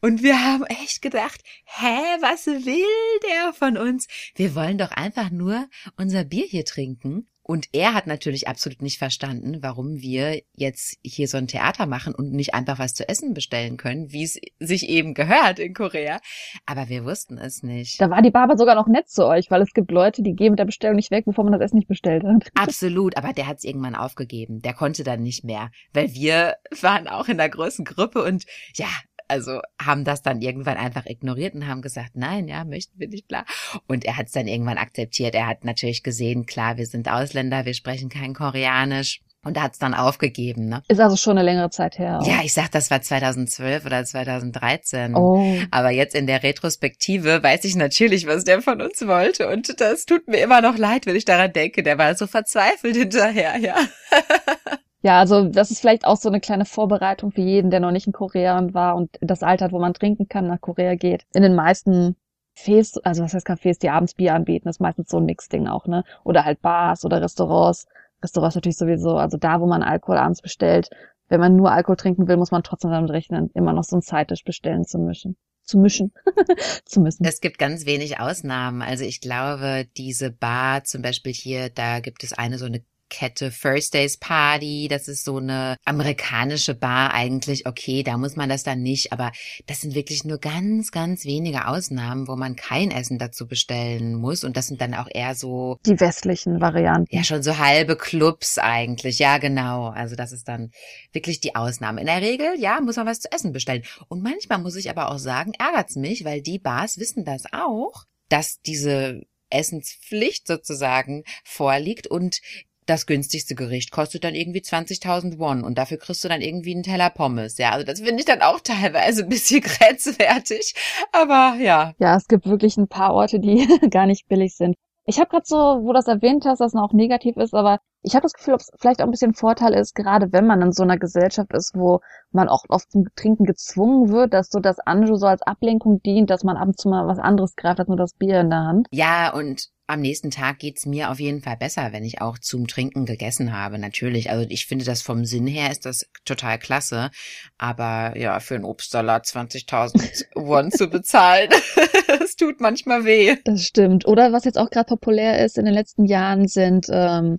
Und wir haben echt gedacht, hä, was will der von uns? Wir wollen doch einfach nur unser Bier hier trinken. Und er hat natürlich absolut nicht verstanden, warum wir jetzt hier so ein Theater machen und nicht einfach was zu essen bestellen können, wie es sich eben gehört in Korea. Aber wir wussten es nicht. Da war die Barber sogar noch nett zu euch, weil es gibt Leute, die gehen mit der Bestellung nicht weg, bevor man das Essen nicht bestellt hat. Absolut, aber der hat es irgendwann aufgegeben. Der konnte dann nicht mehr, weil wir waren auch in der großen Gruppe und ja, also haben das dann irgendwann einfach ignoriert und haben gesagt, nein, ja, möchten wir nicht, bla. Und er hat es dann irgendwann akzeptiert. Er hat natürlich gesehen, klar, wir sind Ausländer, wir sprechen kein Koreanisch. Und er hat es dann aufgegeben, ne? Ist also schon eine längere Zeit her. Auch. Ja, ich sag, das war 2012 oder 2013. Oh. Aber jetzt in der Retrospektive weiß ich natürlich, was der von uns wollte. Und das tut mir immer noch leid, wenn ich daran denke. Der war so verzweifelt hinterher, ja. Ja, also das ist vielleicht auch so eine kleine Vorbereitung für jeden, der noch nicht in Korea war und das Alter hat, wo man trinken kann, nach Korea geht. In den meisten Fes, also was heißt Cafés, die abends Bier anbieten, ist meistens so ein Mixding auch, ne? Oder halt Bars oder Restaurants. Restaurants natürlich sowieso, also da, wo man Alkohol abends bestellt, wenn man nur Alkohol trinken will, muss man trotzdem damit rechnen, immer noch so ein Zeittisch bestellen zu mischen zu mischen, zu müssen. Es gibt ganz wenig Ausnahmen. Also ich glaube, diese Bar zum Beispiel hier, da gibt es eine so eine Kette First Days Party. Das ist so eine amerikanische Bar eigentlich. Okay, da muss man das dann nicht, aber das sind wirklich nur ganz, ganz wenige Ausnahmen, wo man kein Essen dazu bestellen muss. Und das sind dann auch eher so. Die westlichen Varianten. Ja, schon so halbe Clubs eigentlich. Ja, genau. Also das ist dann wirklich die Ausnahme. In der Regel, ja, muss man was zu essen bestellen. Und manchmal muss ich aber auch sagen, ärgert's mich, weil die Bars wissen das auch, dass diese Essenspflicht sozusagen vorliegt und das günstigste Gericht kostet dann irgendwie 20.000 Won und dafür kriegst du dann irgendwie einen Teller Pommes. Ja, also das finde ich dann auch teilweise ein bisschen grenzwertig, aber ja. Ja, es gibt wirklich ein paar Orte, die gar nicht billig sind. Ich habe gerade so, wo du das erwähnt hast, dass es auch negativ ist, aber ich habe das Gefühl, ob es vielleicht auch ein bisschen Vorteil ist, gerade wenn man in so einer Gesellschaft ist, wo man auch oft zum Trinken gezwungen wird, dass so das Anjo so als Ablenkung dient, dass man ab und zu mal was anderes greift als nur das Bier in der Hand. Ja, und am nächsten Tag geht's mir auf jeden Fall besser, wenn ich auch zum Trinken gegessen habe, natürlich. Also ich finde das vom Sinn her ist das total klasse. Aber ja, für einen Obstsalat 20.000 Won zu bezahlen, das tut manchmal weh. Das stimmt. Oder was jetzt auch gerade populär ist in den letzten Jahren sind ähm,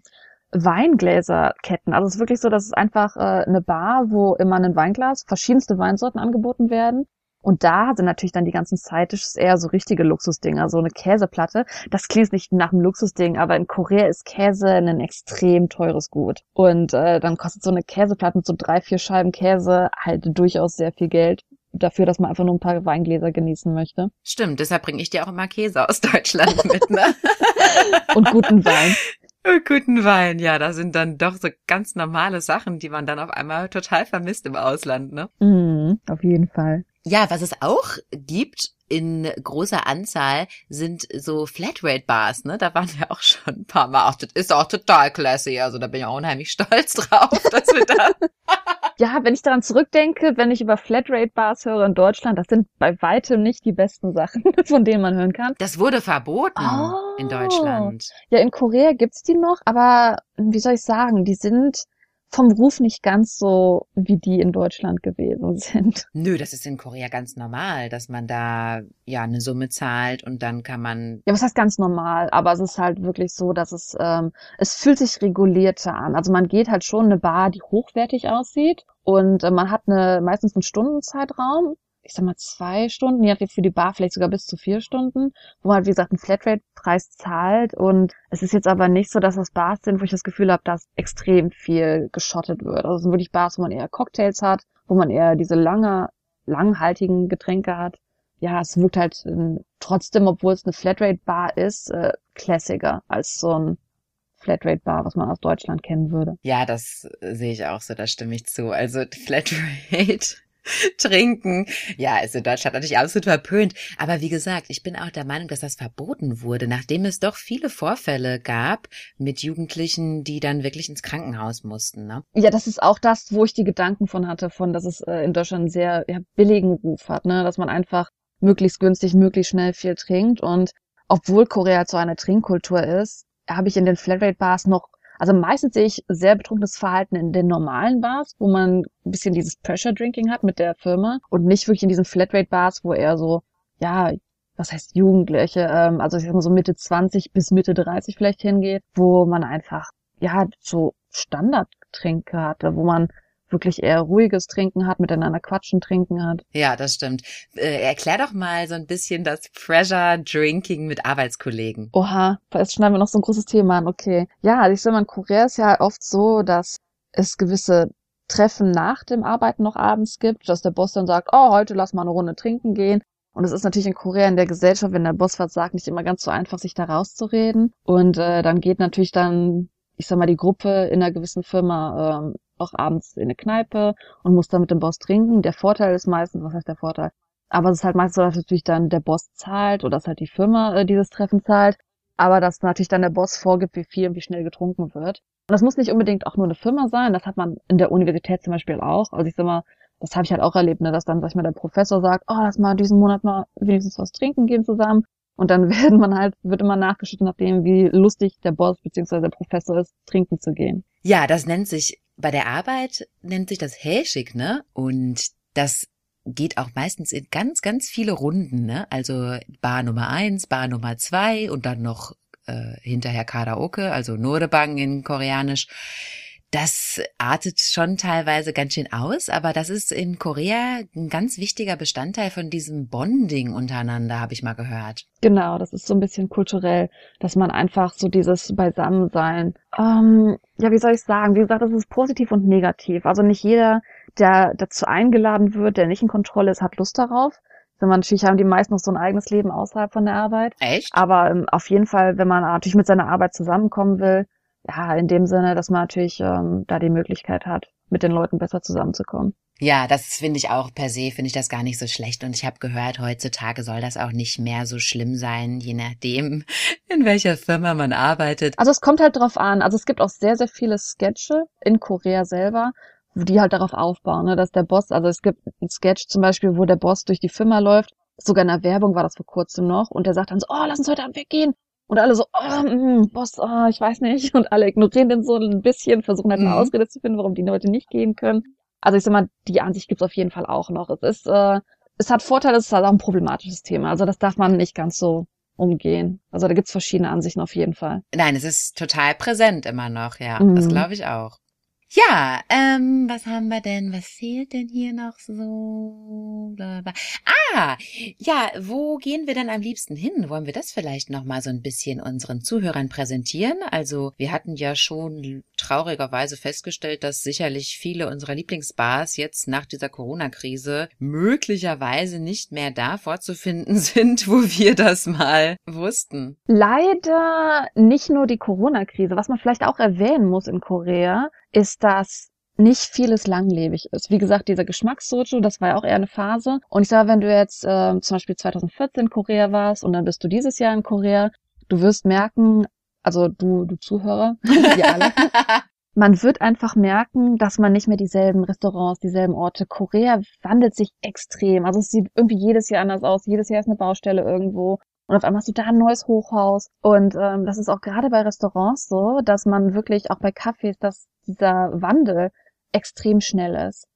Weingläserketten. Also es ist wirklich so, dass es einfach äh, eine Bar, wo immer ein Weinglas, verschiedenste Weinsorten angeboten werden. Und da sind natürlich dann die ganzen Side-Dishes eher so richtige Luxusdinger, so eine Käseplatte. Das klingt nicht nach einem Luxusding, aber in Korea ist Käse ein extrem teures Gut. Und äh, dann kostet so eine Käseplatte mit so drei, vier Scheiben Käse halt durchaus sehr viel Geld dafür, dass man einfach nur ein paar Weingläser genießen möchte. Stimmt, deshalb bringe ich dir auch immer Käse aus Deutschland mit, ne? Und guten Wein. Guten Wein, ja, da sind dann doch so ganz normale Sachen, die man dann auf einmal total vermisst im Ausland, ne? Mhm, auf jeden Fall. Ja, was es auch gibt in großer Anzahl sind so Flatrate-Bars, ne? Da waren wir auch schon ein paar Mal. Auch, das ist auch total classy. Also da bin ich auch unheimlich stolz drauf, dass wir da. ja, wenn ich daran zurückdenke, wenn ich über Flatrate-Bars höre in Deutschland, das sind bei weitem nicht die besten Sachen, von denen man hören kann. Das wurde verboten oh. in Deutschland. Ja, in Korea gibt's die noch, aber wie soll ich sagen, die sind vom Ruf nicht ganz so wie die in Deutschland gewesen sind. Nö, das ist in Korea ganz normal, dass man da ja eine Summe zahlt und dann kann man. Ja, was heißt ganz normal? Aber es ist halt wirklich so, dass es ähm, es fühlt sich regulierter an. Also man geht halt schon eine Bar, die hochwertig aussieht und äh, man hat eine meistens einen Stundenzeitraum ich sag mal, zwei Stunden, je nachdem für die Bar vielleicht sogar bis zu vier Stunden, wo man, wie gesagt, einen Flatrate-Preis zahlt. Und es ist jetzt aber nicht so, dass das Bars sind, wo ich das Gefühl habe, dass extrem viel geschottet wird. Also es sind wirklich Bars, wo man eher Cocktails hat, wo man eher diese lange, langhaltigen Getränke hat. Ja, es wirkt halt äh, trotzdem, obwohl es eine Flatrate-Bar ist, äh, classiger als so ein Flatrate-Bar, was man aus Deutschland kennen würde. Ja, das sehe ich auch so, da stimme ich zu. Also Flatrate trinken. Ja, ist in Deutschland natürlich absolut verpönt. Aber wie gesagt, ich bin auch der Meinung, dass das verboten wurde, nachdem es doch viele Vorfälle gab mit Jugendlichen, die dann wirklich ins Krankenhaus mussten. Ne? Ja, das ist auch das, wo ich die Gedanken von hatte, von, dass es äh, in Deutschland einen sehr ja, billigen Ruf hat, ne? dass man einfach möglichst günstig, möglichst schnell viel trinkt. Und obwohl Korea so eine Trinkkultur ist, habe ich in den Flatrate-Bars noch also meistens sehe ich sehr betrunkenes Verhalten in den normalen Bars, wo man ein bisschen dieses Pressure Drinking hat mit der Firma und nicht wirklich in diesen Flatrate Bars, wo eher so, ja, was heißt Jugendliche, ähm, also ich sag mal so Mitte 20 bis Mitte 30 vielleicht hingeht, wo man einfach, ja, so Standardgetränke hatte, wo man wirklich eher ruhiges Trinken hat, miteinander quatschen trinken hat. Ja, das stimmt. Äh, erklär doch mal so ein bisschen das Pressure Drinking mit Arbeitskollegen. Oha, jetzt schneiden wir noch so ein großes Thema an. Okay. Ja, also ich sag mal, in Korea ist ja oft so, dass es gewisse Treffen nach dem Arbeiten noch abends gibt, dass der Boss dann sagt, oh, heute lass mal eine Runde trinken gehen. Und es ist natürlich in Korea in der Gesellschaft, wenn der Boss was sagt, nicht immer ganz so einfach, sich da rauszureden. Und äh, dann geht natürlich dann, ich sag mal, die Gruppe in einer gewissen Firma ähm, auch abends in eine Kneipe und muss dann mit dem Boss trinken. Der Vorteil ist meistens, was heißt der Vorteil? Aber es ist halt meistens so, dass natürlich dann der Boss zahlt oder dass halt die Firma äh, dieses Treffen zahlt. Aber dass natürlich dann der Boss vorgibt, wie viel und wie schnell getrunken wird. Und das muss nicht unbedingt auch nur eine Firma sein. Das hat man in der Universität zum Beispiel auch. Also ich sag mal, das habe ich halt auch erlebt, ne, dass dann, sag ich mal, der Professor sagt, oh, lass mal diesen Monat mal wenigstens was trinken gehen zusammen. Und dann werden man halt, wird immer nachgeschüttet, nachdem wie lustig der Boss bzw. der Professor ist, trinken zu gehen. Ja, das nennt sich bei der Arbeit nennt sich das Häschig, ne? Und das geht auch meistens in ganz, ganz viele Runden, ne? Also Bar Nummer eins, Bar Nummer zwei und dann noch äh, hinterher Karaoke, also Norebang in Koreanisch. Das artet schon teilweise ganz schön aus, aber das ist in Korea ein ganz wichtiger Bestandteil von diesem Bonding untereinander, habe ich mal gehört. Genau, das ist so ein bisschen kulturell, dass man einfach so dieses Beisammensein, ähm, ja, wie soll ich sagen, wie gesagt, das ist positiv und negativ. Also nicht jeder, der dazu eingeladen wird, der nicht in Kontrolle ist, hat Lust darauf. Wenn man natürlich haben die meisten noch so ein eigenes Leben außerhalb von der Arbeit. Echt? Aber ähm, auf jeden Fall, wenn man natürlich mit seiner Arbeit zusammenkommen will, ja, in dem Sinne, dass man natürlich ähm, da die Möglichkeit hat, mit den Leuten besser zusammenzukommen. Ja, das finde ich auch per se, finde ich das gar nicht so schlecht. Und ich habe gehört, heutzutage soll das auch nicht mehr so schlimm sein, je nachdem, in welcher Firma man arbeitet. Also es kommt halt drauf an. Also es gibt auch sehr, sehr viele Sketche in Korea selber, die halt darauf aufbauen, ne, dass der Boss, also es gibt ein Sketch zum Beispiel, wo der Boss durch die Firma läuft, sogar in der Werbung war das vor kurzem noch, und der sagt dann so, oh, lass uns heute Abend weggehen. Und alle so, oh, mm, Boss, oh, ich weiß nicht. Und alle ignorieren den so ein bisschen, versuchen halt eine mhm. Ausrede zu finden, warum die Leute nicht gehen können. Also ich sag mal, die Ansicht gibt's auf jeden Fall auch noch. Es ist, äh, es hat Vorteile, es ist halt auch ein problematisches Thema. Also das darf man nicht ganz so umgehen. Also da gibt's verschiedene Ansichten auf jeden Fall. Nein, es ist total präsent immer noch, ja. Mhm. Das glaube ich auch. Ja, ähm, was haben wir denn? Was fehlt denn hier noch so? Ah, ja, wo gehen wir denn am liebsten hin? Wollen wir das vielleicht noch mal so ein bisschen unseren Zuhörern präsentieren? Also, wir hatten ja schon traurigerweise festgestellt, dass sicherlich viele unserer Lieblingsbars jetzt nach dieser Corona-Krise möglicherweise nicht mehr da vorzufinden sind, wo wir das mal wussten. Leider nicht nur die Corona-Krise. Was man vielleicht auch erwähnen muss in Korea, ist, dass nicht vieles langlebig ist. Wie gesagt, dieser Geschmackssoju, das war ja auch eher eine Phase. Und ich sage, wenn du jetzt äh, zum Beispiel 2014 in Korea warst und dann bist du dieses Jahr in Korea, du wirst merken, also du, du Zuhörer, wir alle, man wird einfach merken, dass man nicht mehr dieselben Restaurants, dieselben Orte. Korea wandelt sich extrem. Also es sieht irgendwie jedes Jahr anders aus. Jedes Jahr ist eine Baustelle irgendwo. Und auf einmal hast du da ein neues Hochhaus. Und ähm, das ist auch gerade bei Restaurants so, dass man wirklich auch bei Cafés, dass dieser Wandel extrem schnell ist.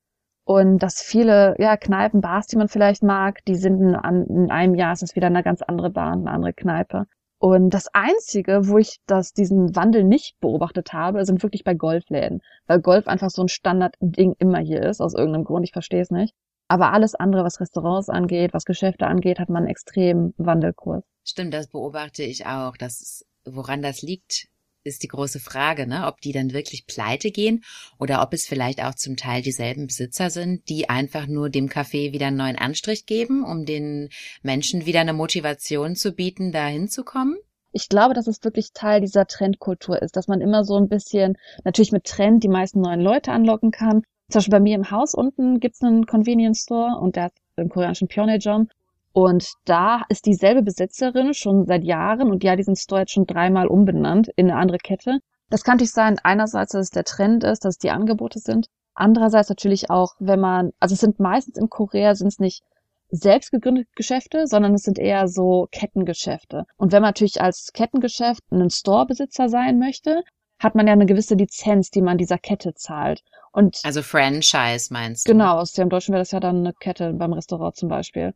Und dass viele ja, Kneipen, Bars, die man vielleicht mag, die sind in, in einem Jahr ist es wieder eine ganz andere Bar, eine andere Kneipe. Und das Einzige, wo ich das, diesen Wandel nicht beobachtet habe, sind wirklich bei Golfläden. Weil Golf einfach so ein Standardding immer hier ist, aus irgendeinem Grund, ich verstehe es nicht. Aber alles andere, was Restaurants angeht, was Geschäfte angeht, hat man einen extremen Wandelkurs. Stimmt, das beobachte ich auch. Das ist, woran das liegt, ist die große Frage, ne? ob die dann wirklich pleite gehen oder ob es vielleicht auch zum Teil dieselben Besitzer sind, die einfach nur dem Café wieder einen neuen Anstrich geben, um den Menschen wieder eine Motivation zu bieten, da hinzukommen. Ich glaube, dass es wirklich Teil dieser Trendkultur ist, dass man immer so ein bisschen natürlich mit Trend die meisten neuen Leute anlocken kann, zum Beispiel bei mir im Haus unten gibt's einen Convenience Store und der hat im koreanischen Pyeongtaejeom. Und da ist dieselbe Besitzerin schon seit Jahren und die hat diesen Store jetzt schon dreimal umbenannt in eine andere Kette. Das kann natürlich sein, einerseits, dass es der Trend ist, dass es die Angebote sind. Andererseits natürlich auch, wenn man, also es sind meistens in Korea sind es nicht selbst gegründete Geschäfte, sondern es sind eher so Kettengeschäfte. Und wenn man natürlich als Kettengeschäft einen Storebesitzer sein möchte, hat man ja eine gewisse Lizenz, die man dieser Kette zahlt. Und also Franchise meinst du? Genau, aus dem Deutschen wäre das ja dann eine Kette beim Restaurant zum Beispiel.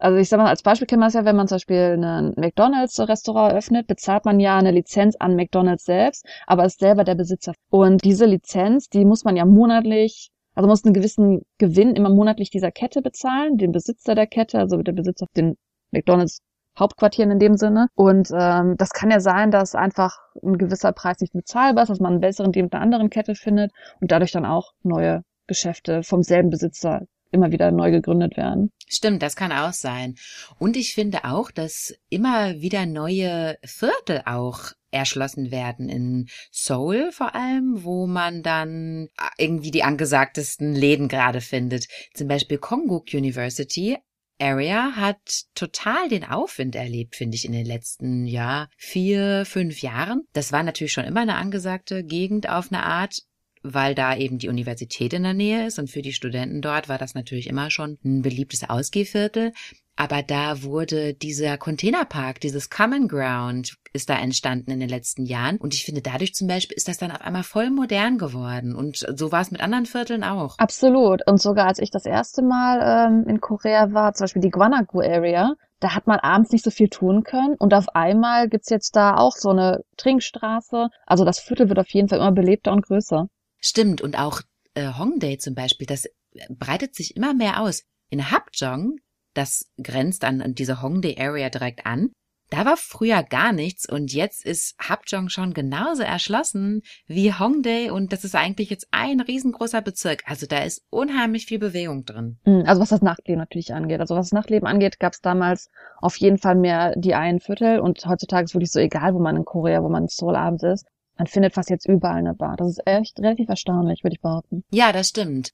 Also ich sag mal, als Beispiel kennen wir es ja, wenn man zum Beispiel ein McDonalds-Restaurant eröffnet, bezahlt man ja eine Lizenz an McDonalds selbst, aber ist selber der Besitzer. Und diese Lizenz, die muss man ja monatlich, also muss einen gewissen Gewinn immer monatlich dieser Kette bezahlen, den Besitzer der Kette, also der Besitzer den McDonalds Hauptquartieren in dem Sinne. Und ähm, das kann ja sein, dass einfach ein gewisser Preis nicht bezahlbar ist, dass man einen besseren Deal mit einer anderen Kette findet und dadurch dann auch neue Geschäfte vom selben Besitzer immer wieder neu gegründet werden. Stimmt, das kann auch sein. Und ich finde auch, dass immer wieder neue Viertel auch erschlossen werden in Seoul vor allem, wo man dann irgendwie die angesagtesten Läden gerade findet. Zum Beispiel Kongguk University Area hat total den Aufwind erlebt, finde ich, in den letzten, ja, vier, fünf Jahren. Das war natürlich schon immer eine angesagte Gegend auf eine Art, weil da eben die Universität in der Nähe ist und für die Studenten dort war das natürlich immer schon ein beliebtes Ausgehviertel. aber da wurde dieser Containerpark, dieses Common Ground, ist da entstanden in den letzten Jahren. Und ich finde, dadurch zum Beispiel ist das dann auf einmal voll modern geworden. Und so war es mit anderen Vierteln auch. Absolut. Und sogar als ich das erste Mal ähm, in Korea war, zum Beispiel die Gwanagu Area, da hat man abends nicht so viel tun können. Und auf einmal gibt's jetzt da auch so eine Trinkstraße. Also das Viertel wird auf jeden Fall immer belebter und größer. Stimmt. Und auch äh, Hongdae zum Beispiel, das breitet sich immer mehr aus. In Hapjeong, das grenzt an diese Hongdae Area direkt an, da war früher gar nichts und jetzt ist Hapjeong schon genauso erschlossen wie Hongdae und das ist eigentlich jetzt ein riesengroßer Bezirk. Also da ist unheimlich viel Bewegung drin. Hm, also was das Nachtleben natürlich angeht. Also was das Nachtleben angeht, gab es damals auf jeden Fall mehr die einen Viertel und heutzutage ist wirklich so egal, wo man in Korea, wo man in Seoul abends ist. Man findet fast jetzt überall eine Bar. Das ist echt relativ erstaunlich, würde ich behaupten. Ja, das stimmt.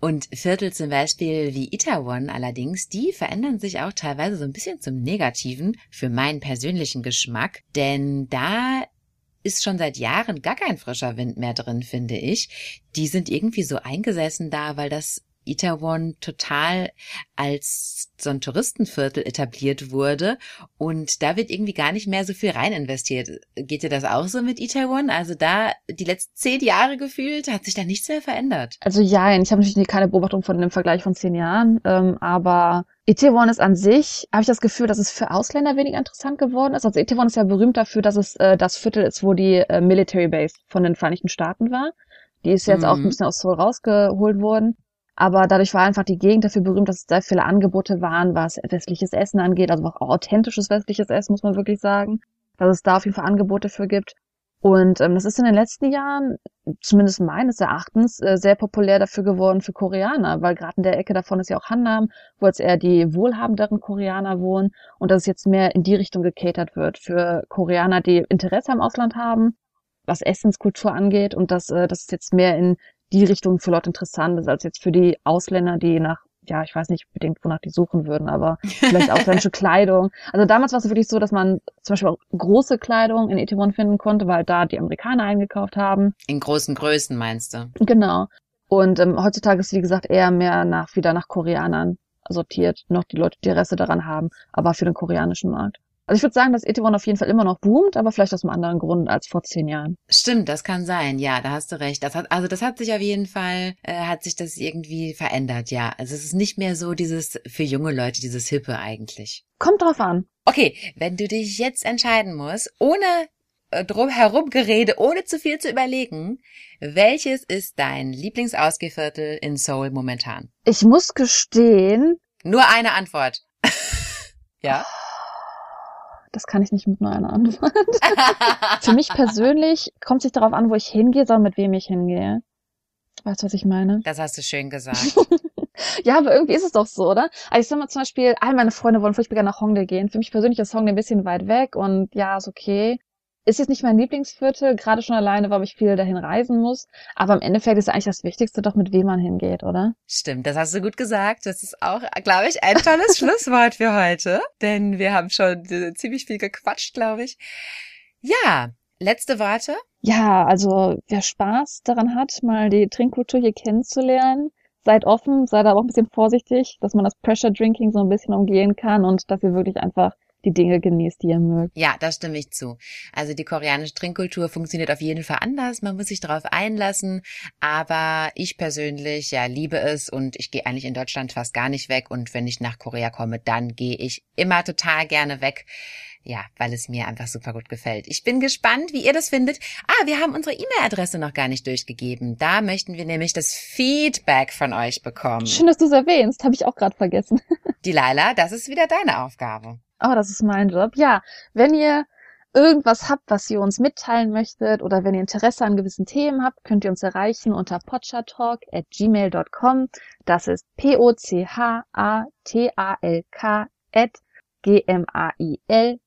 Und Viertel zum Beispiel wie Itaewon allerdings, die verändern sich auch teilweise so ein bisschen zum Negativen für meinen persönlichen Geschmack, denn da ist schon seit Jahren gar kein frischer Wind mehr drin, finde ich. Die sind irgendwie so eingesessen da, weil das Itaewon total als so ein Touristenviertel etabliert wurde und da wird irgendwie gar nicht mehr so viel rein investiert. Geht dir das auch so mit Itaewon? Also da die letzten zehn Jahre gefühlt hat sich da nichts mehr verändert. Also ja, ich habe natürlich keine Beobachtung von dem Vergleich von zehn Jahren, ähm, aber Itaewon ist an sich, habe ich das Gefühl, dass es für Ausländer weniger interessant geworden ist. Also Itaewon ist ja berühmt dafür, dass es äh, das Viertel ist, wo die äh, Military Base von den Vereinigten Staaten war. Die ist jetzt mhm. auch ein bisschen aus Seoul rausgeholt worden. Aber dadurch war einfach die Gegend dafür berühmt, dass es sehr viele Angebote waren, was westliches Essen angeht, also auch authentisches westliches Essen, muss man wirklich sagen, dass es da auf jeden Fall Angebote für gibt. Und ähm, das ist in den letzten Jahren, zumindest meines Erachtens, äh, sehr populär dafür geworden für Koreaner, weil gerade in der Ecke davon ist ja auch Hannam, wo jetzt eher die wohlhabenderen Koreaner wohnen und dass es jetzt mehr in die Richtung gecatert wird für Koreaner, die Interesse am Ausland haben, was Essenskultur angeht und dass, äh, dass es jetzt mehr in die Richtung für Leute interessant ist, als jetzt für die Ausländer, die nach ja, ich weiß nicht unbedingt, wonach die suchen würden, aber vielleicht ausländische Kleidung. Also damals war es wirklich so, dass man zum Beispiel auch große Kleidung in Itaewon finden konnte, weil da die Amerikaner eingekauft haben. In großen Größen meinst du? Genau. Und ähm, heutzutage ist, wie gesagt, eher mehr nach wieder nach Koreanern sortiert, noch die Leute, die Interesse daran haben, aber für den koreanischen Markt. Also ich würde sagen, dass Etiwon auf jeden Fall immer noch boomt, aber vielleicht aus einem anderen Grund als vor zehn Jahren. Stimmt, das kann sein. Ja, da hast du recht. Das hat, also das hat sich auf jeden Fall, äh, hat sich das irgendwie verändert. Ja, also es ist nicht mehr so dieses für junge Leute, dieses Hippe eigentlich. Kommt drauf an. Okay, wenn du dich jetzt entscheiden musst, ohne äh, drum herum Gerede, ohne zu viel zu überlegen, welches ist dein Lieblingsausgeviertel in Seoul momentan? Ich muss gestehen. Nur eine Antwort. ja? Das kann ich nicht mit nur einer Antwort. Für mich persönlich kommt sich darauf an, wo ich hingehe, sondern mit wem ich hingehe. Weißt du, was ich meine? Das hast du schön gesagt. ja, aber irgendwie ist es doch so, oder? Also ich sag mal zum Beispiel, all meine Freunde wollen furchtbar gerne nach Hongdae gehen. Für mich persönlich ist Hongdae ein bisschen weit weg und ja, ist okay. Ist jetzt nicht mein Lieblingsviertel, gerade schon alleine, weil ich viel dahin reisen muss. Aber im Endeffekt ist eigentlich das Wichtigste doch, mit wem man hingeht, oder? Stimmt, das hast du gut gesagt. Das ist auch, glaube ich, ein tolles Schlusswort für heute. Denn wir haben schon äh, ziemlich viel gequatscht, glaube ich. Ja, letzte Worte? Ja, also wer Spaß daran hat, mal die Trinkkultur hier kennenzulernen, seid offen, seid aber auch ein bisschen vorsichtig, dass man das Pressure Drinking so ein bisschen umgehen kann und dass ihr wirklich einfach die Dinge genießt, die ihr mögt. Ja, da stimme ich zu. Also die koreanische Trinkkultur funktioniert auf jeden Fall anders. Man muss sich darauf einlassen. Aber ich persönlich, ja, liebe es und ich gehe eigentlich in Deutschland fast gar nicht weg. Und wenn ich nach Korea komme, dann gehe ich immer total gerne weg. Ja, weil es mir einfach super gut gefällt. Ich bin gespannt, wie ihr das findet. Ah, wir haben unsere E-Mail-Adresse noch gar nicht durchgegeben. Da möchten wir nämlich das Feedback von euch bekommen. Schön, dass du es erwähnst. Habe ich auch gerade vergessen. Die Laila, das ist wieder deine Aufgabe. Oh, das ist mein Job. Ja, wenn ihr irgendwas habt, was ihr uns mitteilen möchtet oder wenn ihr Interesse an gewissen Themen habt, könnt ihr uns erreichen unter potchatalk at gmail.com. Das ist P-O-C-H-A-T-A-L-K at g-m-a-i-l.com.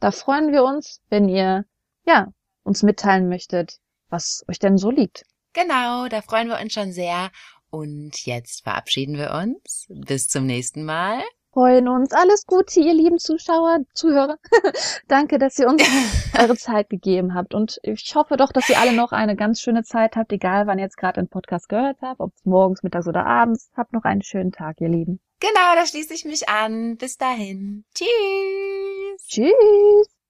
Da freuen wir uns, wenn ihr, ja, uns mitteilen möchtet, was euch denn so liegt. Genau, da freuen wir uns schon sehr. Und jetzt verabschieden wir uns. Bis zum nächsten Mal. Freuen uns. Alles Gute, ihr lieben Zuschauer, Zuhörer. Danke, dass ihr uns eure Zeit gegeben habt. Und ich hoffe doch, dass ihr alle noch eine ganz schöne Zeit habt, egal wann ihr jetzt gerade den Podcast gehört habt, ob es morgens, mittags oder abends. Habt noch einen schönen Tag, ihr Lieben. Genau, da schließe ich mich an. Bis dahin. Tschüss. Tschüss.